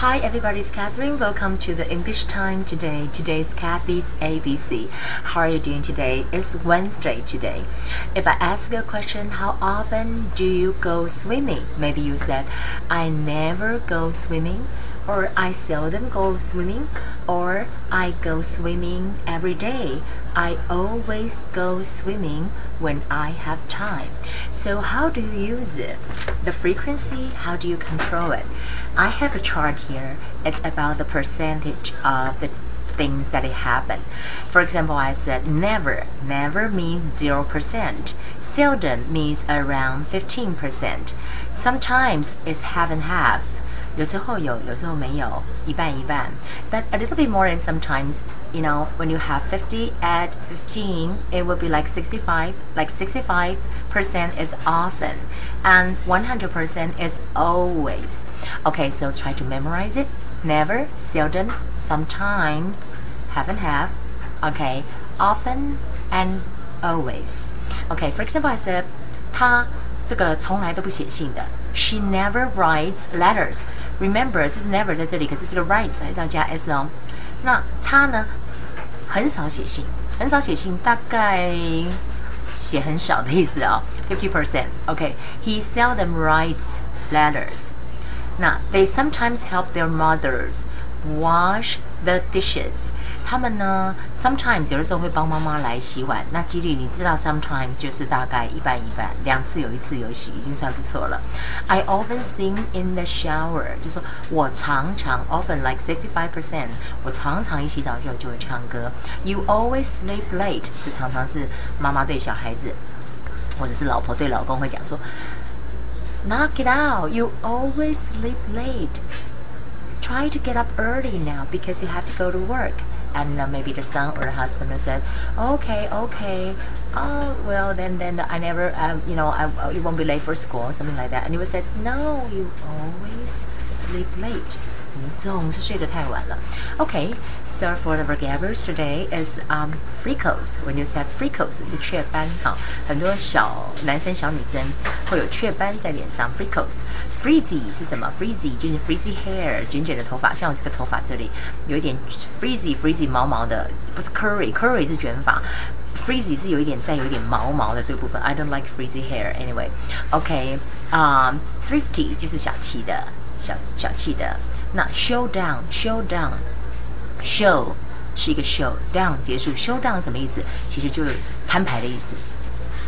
Hi, everybody, it's Catherine. Welcome to the English Time today. Today's Kathy's ABC. How are you doing today? It's Wednesday today. If I ask you a question, how often do you go swimming? Maybe you said, I never go swimming, or I seldom go swimming, or I go swimming every day. I always go swimming when I have time. So, how do you use it? The frequency, how do you control it? I have a chart here. It's about the percentage of the things that it happen. For example, I said never. Never means 0%. Seldom means around 15%. Sometimes it's half and half. 有时候有，有时候没有，一半一半。But a little bit more and sometimes, you know, when you have 50 at 15, it will be like 65, like 65% is often, and 100% is always. Okay, so try to memorize it. Never, seldom, sometimes, half and half. Okay, often and always. Okay, for example, I said, 他这个从来都不写信的。She never writes letters. Remember，这是 never 在这里，可是这个 writes 还是要加 s 哦。那他呢，很少写信，很少写信，大概写很少的意思哦，fifty percent。OK，he seldom writes letters。那 they sometimes help their mothers wash the dishes。 他们呢，sometimes 有的时候会帮妈妈来洗碗，那几率你知道，sometimes 就是大概一半一半，两次有一次有洗，已经算不错了。I often sing in the shower，就说我常常 often like sixty five percent，我常常一洗澡之后就会唱歌。You always sleep late，这常常是妈妈对小孩子，或者是老婆对老公会讲说，Knock it out，you always sleep late。Try to get up early now because you have to go to work and uh, maybe the son or the husband said, okay, okay, oh well, then then I never, um, you know, I, I, you won't be late for school, something like that. And he would say, no, you always sleep late. 你总是睡得太晚了。Okay, so for the vocabulary today is um freckles. When you said freckles 是雀斑哈，很多小男生小女生会有雀斑在脸上。freckles, frizzy 是什么？frizzy 就是 frizzy hair，卷卷的头发，像我这个头发这里有一点 frizzy frizzy 毛毛的，不是 curly，curly 是卷发。Frizzy 是有一点再有一点毛毛的这个部分。I don't like frizzy hair anyway. OK，啊、um,，thrifty 就是小气的，小小气的。 那 show down show down show 是一个 show down 结束 show down 什么意思？其实就是摊牌的意思。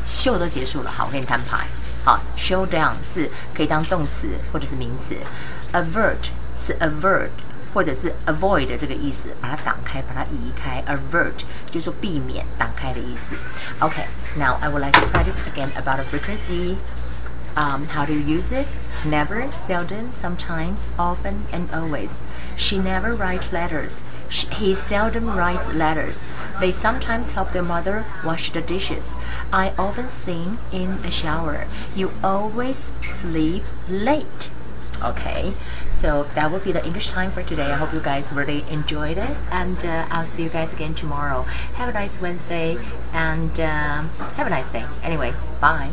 秀都结束了，好，我给你摊牌。好，show down 是可以当动词或者是名词，avert 是 avert 或者是 avoid 这个意思，把它挡开，把它移开。avert 就是说避免、挡开的意思。OK，now、okay, I would like to practice again about the frequency. Um, how to use it? Never, seldom, sometimes, often, and always. She never writes letters. She, he seldom writes letters. They sometimes help their mother wash the dishes. I often sing in the shower. You always sleep late. Okay, so that will be the English time for today. I hope you guys really enjoyed it, and uh, I'll see you guys again tomorrow. Have a nice Wednesday, and um, have a nice day. Anyway, bye.